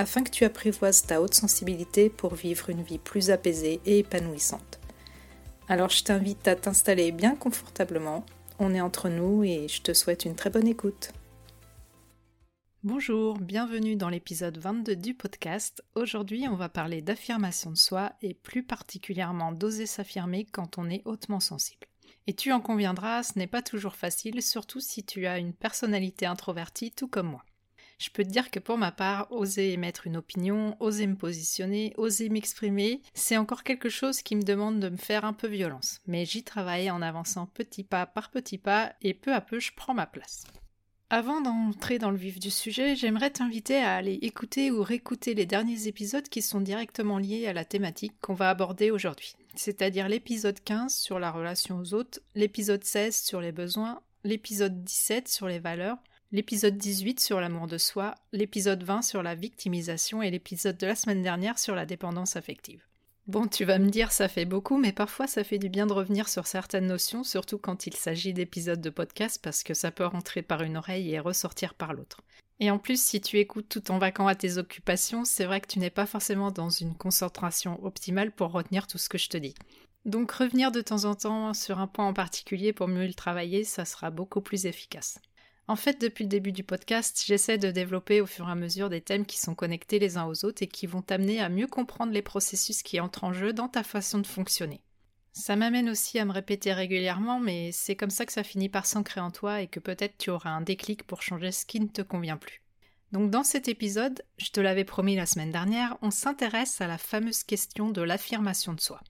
afin que tu apprivoises ta haute sensibilité pour vivre une vie plus apaisée et épanouissante. Alors je t'invite à t'installer bien confortablement, on est entre nous et je te souhaite une très bonne écoute. Bonjour, bienvenue dans l'épisode 22 du podcast. Aujourd'hui on va parler d'affirmation de soi et plus particulièrement d'oser s'affirmer quand on est hautement sensible. Et tu en conviendras, ce n'est pas toujours facile, surtout si tu as une personnalité introvertie tout comme moi. Je peux te dire que pour ma part, oser émettre une opinion, oser me positionner, oser m'exprimer, c'est encore quelque chose qui me demande de me faire un peu violence. Mais j'y travaille en avançant petit pas par petit pas et peu à peu je prends ma place. Avant d'entrer dans le vif du sujet, j'aimerais t'inviter à aller écouter ou réécouter les derniers épisodes qui sont directement liés à la thématique qu'on va aborder aujourd'hui. C'est-à-dire l'épisode 15 sur la relation aux autres, l'épisode 16 sur les besoins, l'épisode 17 sur les valeurs, l'épisode 18 sur l'amour de soi, l'épisode 20 sur la victimisation et l'épisode de la semaine dernière sur la dépendance affective. Bon, tu vas me dire ça fait beaucoup, mais parfois ça fait du bien de revenir sur certaines notions, surtout quand il s'agit d'épisodes de podcast, parce que ça peut rentrer par une oreille et ressortir par l'autre. Et en plus, si tu écoutes tout en vaquant à tes occupations, c'est vrai que tu n'es pas forcément dans une concentration optimale pour retenir tout ce que je te dis. Donc revenir de temps en temps sur un point en particulier pour mieux le travailler, ça sera beaucoup plus efficace. En fait, depuis le début du podcast, j'essaie de développer au fur et à mesure des thèmes qui sont connectés les uns aux autres et qui vont t'amener à mieux comprendre les processus qui entrent en jeu dans ta façon de fonctionner. Ça m'amène aussi à me répéter régulièrement, mais c'est comme ça que ça finit par s'ancrer en toi et que peut-être tu auras un déclic pour changer ce qui ne te convient plus. Donc dans cet épisode, je te l'avais promis la semaine dernière, on s'intéresse à la fameuse question de l'affirmation de soi.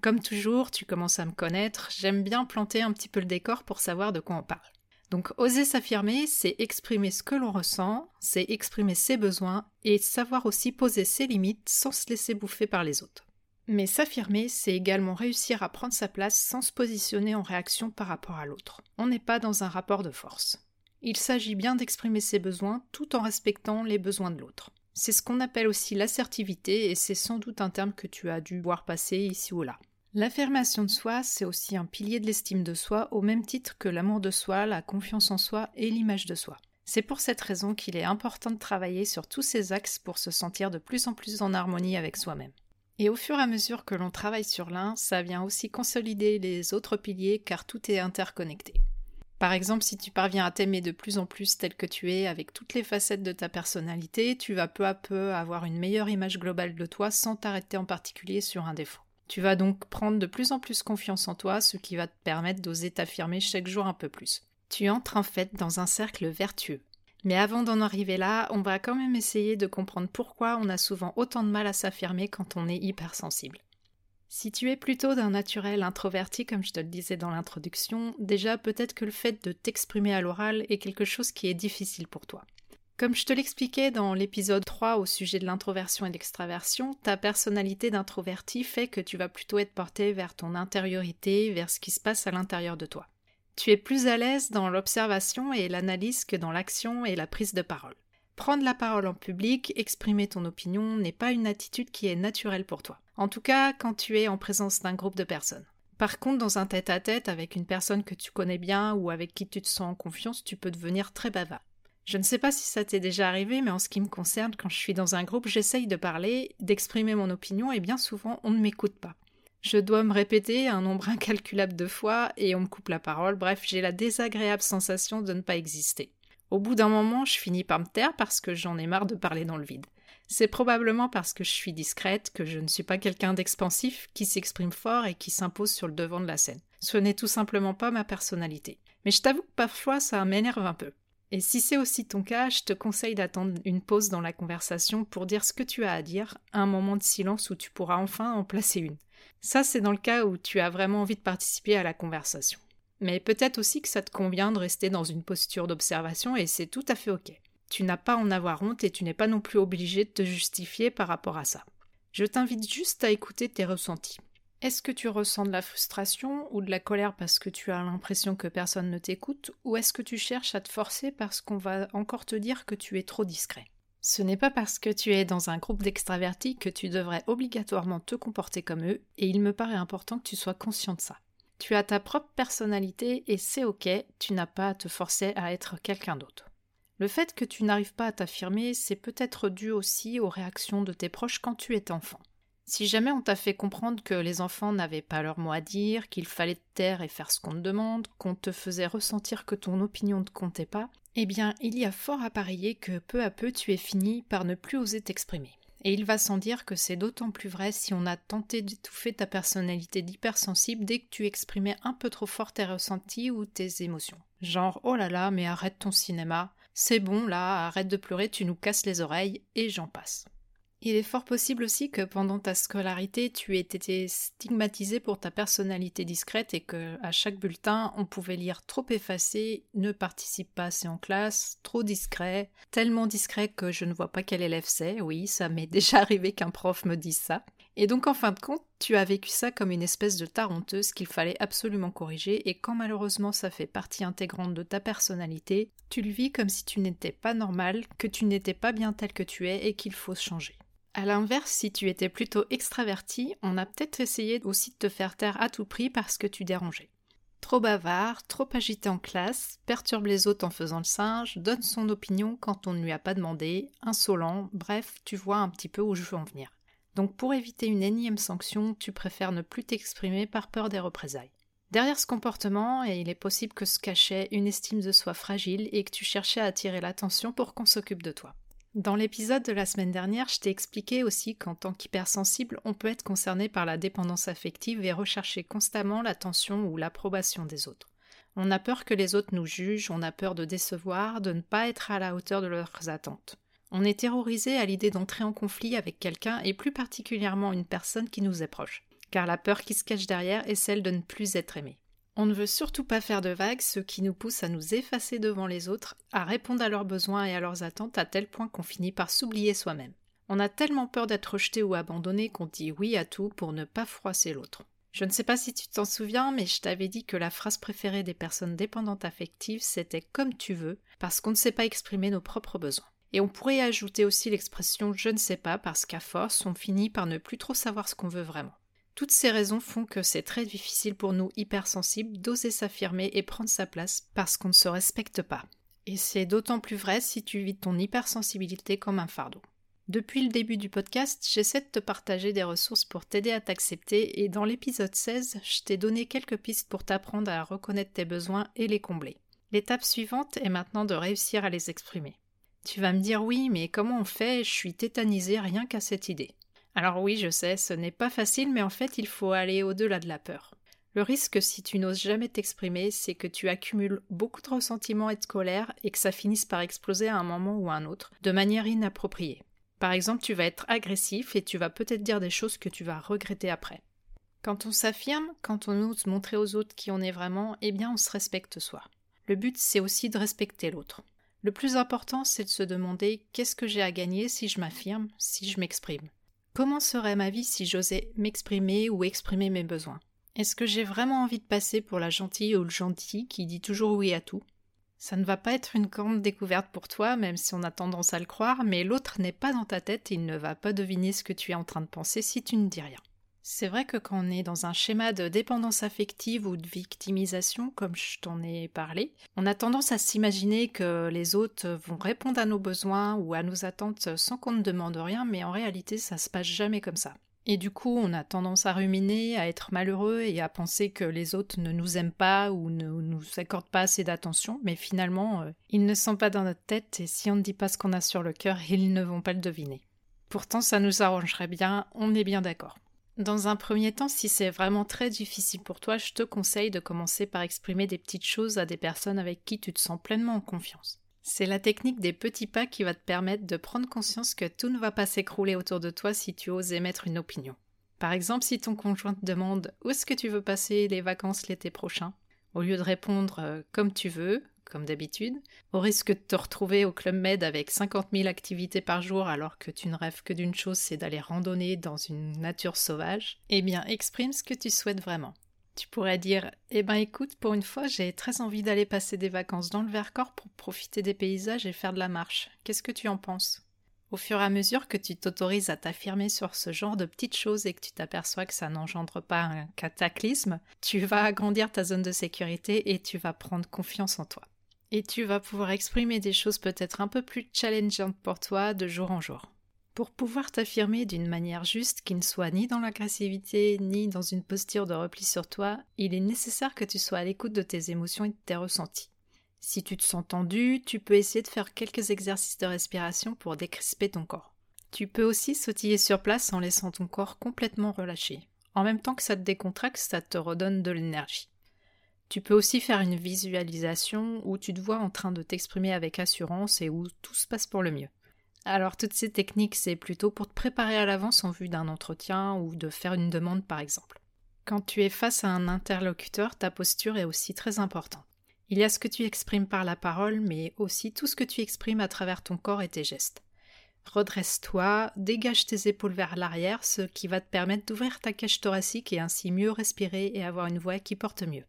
Comme toujours, tu commences à me connaître, j'aime bien planter un petit peu le décor pour savoir de quoi on parle. Donc oser s'affirmer, c'est exprimer ce que l'on ressent, c'est exprimer ses besoins et savoir aussi poser ses limites sans se laisser bouffer par les autres. Mais s'affirmer, c'est également réussir à prendre sa place sans se positionner en réaction par rapport à l'autre. On n'est pas dans un rapport de force. Il s'agit bien d'exprimer ses besoins tout en respectant les besoins de l'autre. C'est ce qu'on appelle aussi l'assertivité et c'est sans doute un terme que tu as dû voir passer ici ou là. L'affirmation de soi, c'est aussi un pilier de l'estime de soi au même titre que l'amour de soi, la confiance en soi et l'image de soi. C'est pour cette raison qu'il est important de travailler sur tous ces axes pour se sentir de plus en plus en harmonie avec soi-même. Et au fur et à mesure que l'on travaille sur l'un, ça vient aussi consolider les autres piliers car tout est interconnecté. Par exemple, si tu parviens à t'aimer de plus en plus tel que tu es, avec toutes les facettes de ta personnalité, tu vas peu à peu avoir une meilleure image globale de toi sans t'arrêter en particulier sur un défaut. Tu vas donc prendre de plus en plus confiance en toi, ce qui va te permettre d'oser t'affirmer chaque jour un peu plus. Tu entres en fait dans un cercle vertueux. Mais avant d'en arriver là, on va quand même essayer de comprendre pourquoi on a souvent autant de mal à s'affirmer quand on est hypersensible. Si tu es plutôt d'un naturel introverti, comme je te le disais dans l'introduction, déjà peut-être que le fait de t'exprimer à l'oral est quelque chose qui est difficile pour toi. Comme je te l'expliquais dans l'épisode 3 au sujet de l'introversion et de l'extraversion, ta personnalité d'introverti fait que tu vas plutôt être porté vers ton intériorité, vers ce qui se passe à l'intérieur de toi. Tu es plus à l'aise dans l'observation et l'analyse que dans l'action et la prise de parole. Prendre la parole en public, exprimer ton opinion n'est pas une attitude qui est naturelle pour toi. En tout cas, quand tu es en présence d'un groupe de personnes. Par contre, dans un tête-à-tête -tête avec une personne que tu connais bien ou avec qui tu te sens en confiance, tu peux devenir très bavard. Je ne sais pas si ça t'est déjà arrivé, mais en ce qui me concerne, quand je suis dans un groupe, j'essaye de parler, d'exprimer mon opinion, et bien souvent on ne m'écoute pas. Je dois me répéter un nombre incalculable de fois, et on me coupe la parole, bref, j'ai la désagréable sensation de ne pas exister. Au bout d'un moment, je finis par me taire parce que j'en ai marre de parler dans le vide. C'est probablement parce que je suis discrète, que je ne suis pas quelqu'un d'expansif, qui s'exprime fort et qui s'impose sur le devant de la scène. Ce n'est tout simplement pas ma personnalité. Mais je t'avoue que parfois ça m'énerve un peu. Et si c'est aussi ton cas, je te conseille d'attendre une pause dans la conversation pour dire ce que tu as à dire, un moment de silence où tu pourras enfin en placer une. Ça, c'est dans le cas où tu as vraiment envie de participer à la conversation. Mais peut-être aussi que ça te convient de rester dans une posture d'observation et c'est tout à fait ok. Tu n'as pas à en avoir honte et tu n'es pas non plus obligé de te justifier par rapport à ça. Je t'invite juste à écouter tes ressentis. Est-ce que tu ressens de la frustration ou de la colère parce que tu as l'impression que personne ne t'écoute ou est-ce que tu cherches à te forcer parce qu'on va encore te dire que tu es trop discret? Ce n'est pas parce que tu es dans un groupe d'extravertis que tu devrais obligatoirement te comporter comme eux et il me paraît important que tu sois conscient de ça. Tu as ta propre personnalité et c'est ok, tu n'as pas à te forcer à être quelqu'un d'autre. Le fait que tu n'arrives pas à t'affirmer, c'est peut-être dû aussi aux réactions de tes proches quand tu étais enfant. Si jamais on t'a fait comprendre que les enfants n'avaient pas leur mot à dire, qu'il fallait te taire et faire ce qu'on te demande, qu'on te faisait ressentir que ton opinion ne comptait pas, eh bien, il y a fort à parier que peu à peu tu es fini par ne plus oser t'exprimer. Et il va sans dire que c'est d'autant plus vrai si on a tenté d'étouffer ta personnalité d'hypersensible dès que tu exprimais un peu trop fort tes ressentis ou tes émotions. Genre, oh là là, mais arrête ton cinéma, c'est bon là, arrête de pleurer, tu nous casses les oreilles, et j'en passe. Il est fort possible aussi que pendant ta scolarité, tu aies été stigmatisé pour ta personnalité discrète et que à chaque bulletin, on pouvait lire trop effacé, ne participe pas assez en classe, trop discret, tellement discret que je ne vois pas quel élève c'est. Oui, ça m'est déjà arrivé qu'un prof me dise ça. Et donc en fin de compte, tu as vécu ça comme une espèce de tarenteuse qu'il fallait absolument corriger et quand malheureusement ça fait partie intégrante de ta personnalité, tu le vis comme si tu n'étais pas normal, que tu n'étais pas bien tel que tu es et qu'il faut changer. À l'inverse, si tu étais plutôt extraverti, on a peut-être essayé aussi de te faire taire à tout prix parce que tu dérangeais. Trop bavard, trop agité en classe, perturbe les autres en faisant le singe, donne son opinion quand on ne lui a pas demandé, insolent, bref, tu vois un petit peu où je veux en venir. Donc pour éviter une énième sanction, tu préfères ne plus t'exprimer par peur des représailles. Derrière ce comportement, il est possible que se cachait une estime de soi fragile et que tu cherchais à attirer l'attention pour qu'on s'occupe de toi. Dans l'épisode de la semaine dernière, je t'ai expliqué aussi qu'en tant qu'hypersensible, on peut être concerné par la dépendance affective et rechercher constamment l'attention ou l'approbation des autres. On a peur que les autres nous jugent, on a peur de décevoir, de ne pas être à la hauteur de leurs attentes. On est terrorisé à l'idée d'entrer en conflit avec quelqu'un et plus particulièrement une personne qui nous est proche, car la peur qui se cache derrière est celle de ne plus être aimé. On ne veut surtout pas faire de vagues, ce qui nous pousse à nous effacer devant les autres, à répondre à leurs besoins et à leurs attentes à tel point qu'on finit par s'oublier soi-même. On a tellement peur d'être rejeté ou abandonné qu'on dit oui à tout pour ne pas froisser l'autre. Je ne sais pas si tu t'en souviens, mais je t'avais dit que la phrase préférée des personnes dépendantes affectives, c'était comme tu veux, parce qu'on ne sait pas exprimer nos propres besoins. Et on pourrait ajouter aussi l'expression je ne sais pas, parce qu'à force, on finit par ne plus trop savoir ce qu'on veut vraiment. Toutes ces raisons font que c'est très difficile pour nous hypersensibles d'oser s'affirmer et prendre sa place parce qu'on ne se respecte pas. Et c'est d'autant plus vrai si tu vis ton hypersensibilité comme un fardeau. Depuis le début du podcast, j'essaie de te partager des ressources pour t'aider à t'accepter et dans l'épisode 16, je t'ai donné quelques pistes pour t'apprendre à reconnaître tes besoins et les combler. L'étape suivante est maintenant de réussir à les exprimer. Tu vas me dire oui, mais comment on fait? Je suis tétanisée rien qu'à cette idée. Alors oui, je sais, ce n'est pas facile, mais en fait, il faut aller au-delà de la peur. Le risque, si tu n'oses jamais t'exprimer, c'est que tu accumules beaucoup de ressentiments et de colère et que ça finisse par exploser à un moment ou à un autre, de manière inappropriée. Par exemple, tu vas être agressif et tu vas peut-être dire des choses que tu vas regretter après. Quand on s'affirme, quand on ose montrer aux autres qui on est vraiment, eh bien on se respecte soi. Le but, c'est aussi de respecter l'autre. Le plus important, c'est de se demander qu'est-ce que j'ai à gagner si je m'affirme, si je m'exprime? Comment serait ma vie si j'osais m'exprimer ou exprimer mes besoins? Est-ce que j'ai vraiment envie de passer pour la gentille ou le gentil qui dit toujours oui à tout? Ça ne va pas être une grande découverte pour toi, même si on a tendance à le croire, mais l'autre n'est pas dans ta tête et il ne va pas deviner ce que tu es en train de penser si tu ne dis rien. C'est vrai que quand on est dans un schéma de dépendance affective ou de victimisation, comme je t'en ai parlé, on a tendance à s'imaginer que les autres vont répondre à nos besoins ou à nos attentes sans qu'on ne demande rien, mais en réalité ça se passe jamais comme ça. Et du coup, on a tendance à ruminer, à être malheureux et à penser que les autres ne nous aiment pas ou ne nous accordent pas assez d'attention, mais finalement, euh, ils ne sont pas dans notre tête et si on ne dit pas ce qu'on a sur le cœur, ils ne vont pas le deviner. Pourtant, ça nous arrangerait bien, on est bien d'accord. Dans un premier temps, si c'est vraiment très difficile pour toi, je te conseille de commencer par exprimer des petites choses à des personnes avec qui tu te sens pleinement en confiance. C'est la technique des petits pas qui va te permettre de prendre conscience que tout ne va pas s'écrouler autour de toi si tu oses émettre une opinion. Par exemple, si ton conjoint te demande où est-ce que tu veux passer les vacances l'été prochain, au lieu de répondre euh, comme tu veux, comme d'habitude, au risque de te retrouver au Club Med avec 50 000 activités par jour alors que tu ne rêves que d'une chose, c'est d'aller randonner dans une nature sauvage, eh bien exprime ce que tu souhaites vraiment. Tu pourrais dire Eh ben écoute, pour une fois, j'ai très envie d'aller passer des vacances dans le Vercors pour profiter des paysages et faire de la marche. Qu'est-ce que tu en penses? Au fur et à mesure que tu t'autorises à t'affirmer sur ce genre de petites choses et que tu t'aperçois que ça n'engendre pas un cataclysme, tu vas agrandir ta zone de sécurité et tu vas prendre confiance en toi. Et tu vas pouvoir exprimer des choses peut-être un peu plus challengeantes pour toi de jour en jour. Pour pouvoir t'affirmer d'une manière juste qui ne soit ni dans l'agressivité ni dans une posture de repli sur toi, il est nécessaire que tu sois à l'écoute de tes émotions et de tes ressentis. Si tu te sens tendu, tu peux essayer de faire quelques exercices de respiration pour décrisper ton corps. Tu peux aussi sautiller sur place en laissant ton corps complètement relâché. En même temps que ça te décontracte, ça te redonne de l'énergie. Tu peux aussi faire une visualisation où tu te vois en train de t'exprimer avec assurance et où tout se passe pour le mieux. Alors toutes ces techniques, c'est plutôt pour te préparer à l'avance en vue d'un entretien ou de faire une demande par exemple. Quand tu es face à un interlocuteur, ta posture est aussi très importante. Il y a ce que tu exprimes par la parole, mais aussi tout ce que tu exprimes à travers ton corps et tes gestes. Redresse-toi, dégage tes épaules vers l'arrière, ce qui va te permettre d'ouvrir ta cage thoracique et ainsi mieux respirer et avoir une voix qui porte mieux.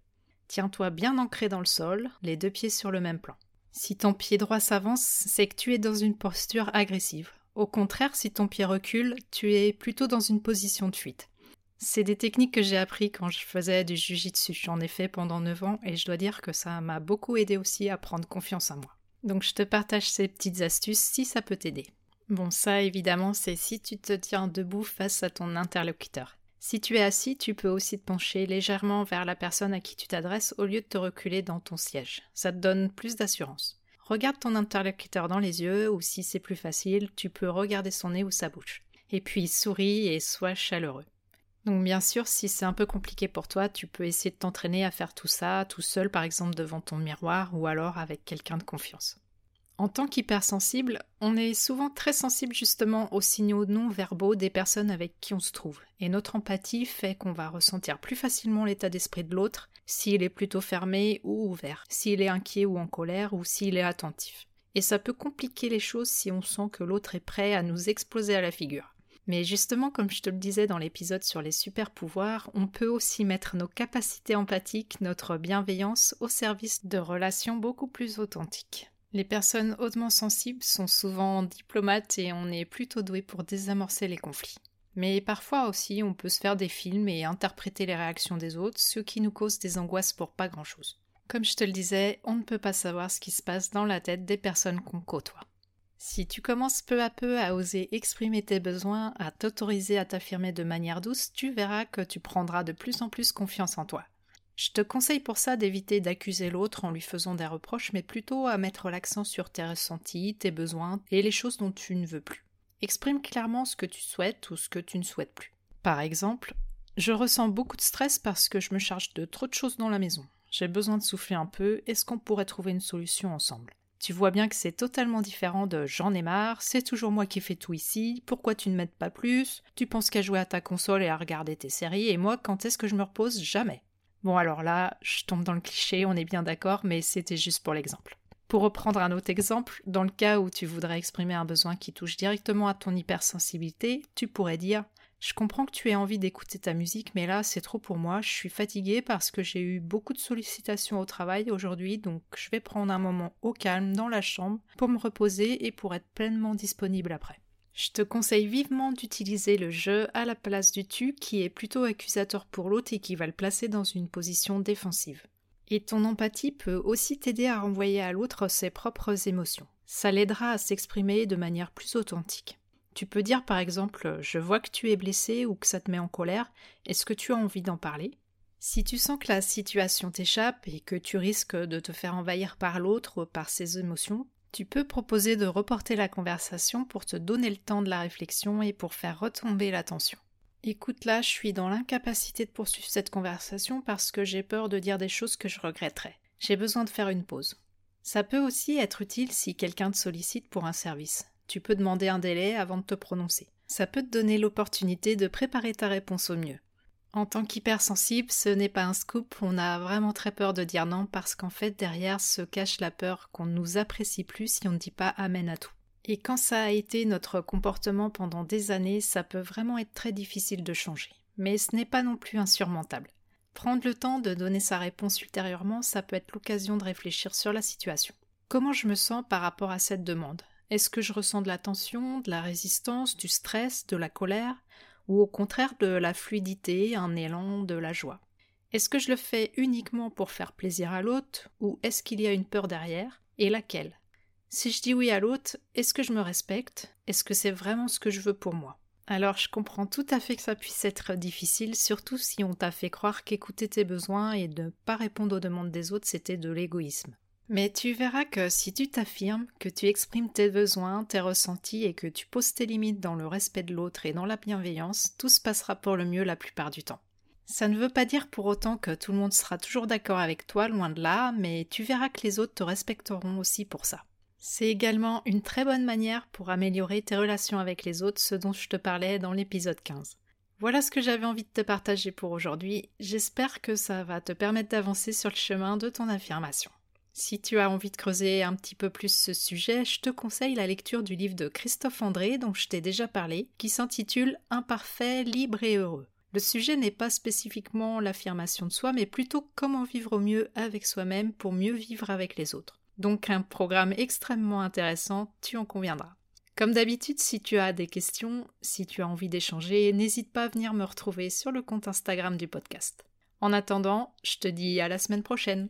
Tiens-toi bien ancré dans le sol, les deux pieds sur le même plan. Si ton pied droit s'avance, c'est que tu es dans une posture agressive. Au contraire, si ton pied recule, tu es plutôt dans une position de fuite. C'est des techniques que j'ai appris quand je faisais du jujitsu. J'en ai fait pendant 9 ans et je dois dire que ça m'a beaucoup aidé aussi à prendre confiance en moi. Donc je te partage ces petites astuces si ça peut t'aider. Bon, ça évidemment, c'est si tu te tiens debout face à ton interlocuteur. Si tu es assis, tu peux aussi te pencher légèrement vers la personne à qui tu t'adresses au lieu de te reculer dans ton siège. Ça te donne plus d'assurance. Regarde ton interlocuteur dans les yeux ou si c'est plus facile, tu peux regarder son nez ou sa bouche. Et puis souris et sois chaleureux. Donc bien sûr, si c'est un peu compliqué pour toi, tu peux essayer de t'entraîner à faire tout ça tout seul par exemple devant ton miroir ou alors avec quelqu'un de confiance. En tant qu'hypersensible, on est souvent très sensible justement aux signaux non verbaux des personnes avec qui on se trouve, et notre empathie fait qu'on va ressentir plus facilement l'état d'esprit de l'autre s'il est plutôt fermé ou ouvert, s'il est inquiet ou en colère, ou s'il est attentif. Et ça peut compliquer les choses si on sent que l'autre est prêt à nous exploser à la figure. Mais justement, comme je te le disais dans l'épisode sur les super pouvoirs, on peut aussi mettre nos capacités empathiques, notre bienveillance au service de relations beaucoup plus authentiques. Les personnes hautement sensibles sont souvent diplomates et on est plutôt doué pour désamorcer les conflits. Mais parfois aussi, on peut se faire des films et interpréter les réactions des autres, ce qui nous cause des angoisses pour pas grand-chose. Comme je te le disais, on ne peut pas savoir ce qui se passe dans la tête des personnes qu'on côtoie. Si tu commences peu à peu à oser exprimer tes besoins, à t'autoriser à t'affirmer de manière douce, tu verras que tu prendras de plus en plus confiance en toi. Je te conseille pour ça d'éviter d'accuser l'autre en lui faisant des reproches, mais plutôt à mettre l'accent sur tes ressentis, tes besoins et les choses dont tu ne veux plus. Exprime clairement ce que tu souhaites ou ce que tu ne souhaites plus. Par exemple, je ressens beaucoup de stress parce que je me charge de trop de choses dans la maison. J'ai besoin de souffler un peu, est-ce qu'on pourrait trouver une solution ensemble? Tu vois bien que c'est totalement différent de j'en ai marre, c'est toujours moi qui fais tout ici, pourquoi tu ne m'aides pas plus? Tu penses qu'à jouer à ta console et à regarder tes séries, et moi, quand est-ce que je me repose? Jamais. Bon alors là, je tombe dans le cliché, on est bien d'accord, mais c'était juste pour l'exemple. Pour reprendre un autre exemple, dans le cas où tu voudrais exprimer un besoin qui touche directement à ton hypersensibilité, tu pourrais dire Je comprends que tu aies envie d'écouter ta musique, mais là c'est trop pour moi, je suis fatiguée parce que j'ai eu beaucoup de sollicitations au travail aujourd'hui, donc je vais prendre un moment au calme dans la chambre pour me reposer et pour être pleinement disponible après. Je te conseille vivement d'utiliser le je à la place du tu qui est plutôt accusateur pour l'autre et qui va le placer dans une position défensive. Et ton empathie peut aussi t'aider à renvoyer à l'autre ses propres émotions. Ça l'aidera à s'exprimer de manière plus authentique. Tu peux dire par exemple Je vois que tu es blessé ou que ça te met en colère, est-ce que tu as envie d'en parler? Si tu sens que la situation t'échappe et que tu risques de te faire envahir par l'autre par ses émotions, tu peux proposer de reporter la conversation pour te donner le temps de la réflexion et pour faire retomber l'attention. Écoute là, je suis dans l'incapacité de poursuivre cette conversation parce que j'ai peur de dire des choses que je regretterais. J'ai besoin de faire une pause. Ça peut aussi être utile si quelqu'un te sollicite pour un service. Tu peux demander un délai avant de te prononcer. Ça peut te donner l'opportunité de préparer ta réponse au mieux. En tant qu'hypersensible, ce n'est pas un scoop, on a vraiment très peur de dire non parce qu'en fait derrière se cache la peur qu'on ne nous apprécie plus si on ne dit pas amen à tout. Et quand ça a été notre comportement pendant des années, ça peut vraiment être très difficile de changer. Mais ce n'est pas non plus insurmontable. Prendre le temps de donner sa réponse ultérieurement, ça peut être l'occasion de réfléchir sur la situation. Comment je me sens par rapport à cette demande? Est-ce que je ressens de la tension, de la résistance, du stress, de la colère? Ou au contraire de la fluidité, un élan, de la joie. Est-ce que je le fais uniquement pour faire plaisir à l'autre ou est-ce qu'il y a une peur derrière et laquelle? Si je dis oui à l'autre, est-ce que je me respecte? Est-ce que c'est vraiment ce que je veux pour moi? Alors je comprends tout à fait que ça puisse être difficile, surtout si on t'a fait croire qu'écouter tes besoins et ne pas répondre aux demandes des autres c'était de l'égoïsme. Mais tu verras que si tu t'affirmes, que tu exprimes tes besoins, tes ressentis et que tu poses tes limites dans le respect de l'autre et dans la bienveillance, tout se passera pour le mieux la plupart du temps. Ça ne veut pas dire pour autant que tout le monde sera toujours d'accord avec toi, loin de là, mais tu verras que les autres te respecteront aussi pour ça. C'est également une très bonne manière pour améliorer tes relations avec les autres, ce dont je te parlais dans l'épisode 15. Voilà ce que j'avais envie de te partager pour aujourd'hui. J'espère que ça va te permettre d'avancer sur le chemin de ton affirmation. Si tu as envie de creuser un petit peu plus ce sujet, je te conseille la lecture du livre de Christophe André dont je t'ai déjà parlé, qui s'intitule Imparfait, libre et heureux. Le sujet n'est pas spécifiquement l'affirmation de soi, mais plutôt comment vivre au mieux avec soi-même pour mieux vivre avec les autres. Donc un programme extrêmement intéressant, tu en conviendras. Comme d'habitude, si tu as des questions, si tu as envie d'échanger, n'hésite pas à venir me retrouver sur le compte Instagram du podcast. En attendant, je te dis à la semaine prochaine.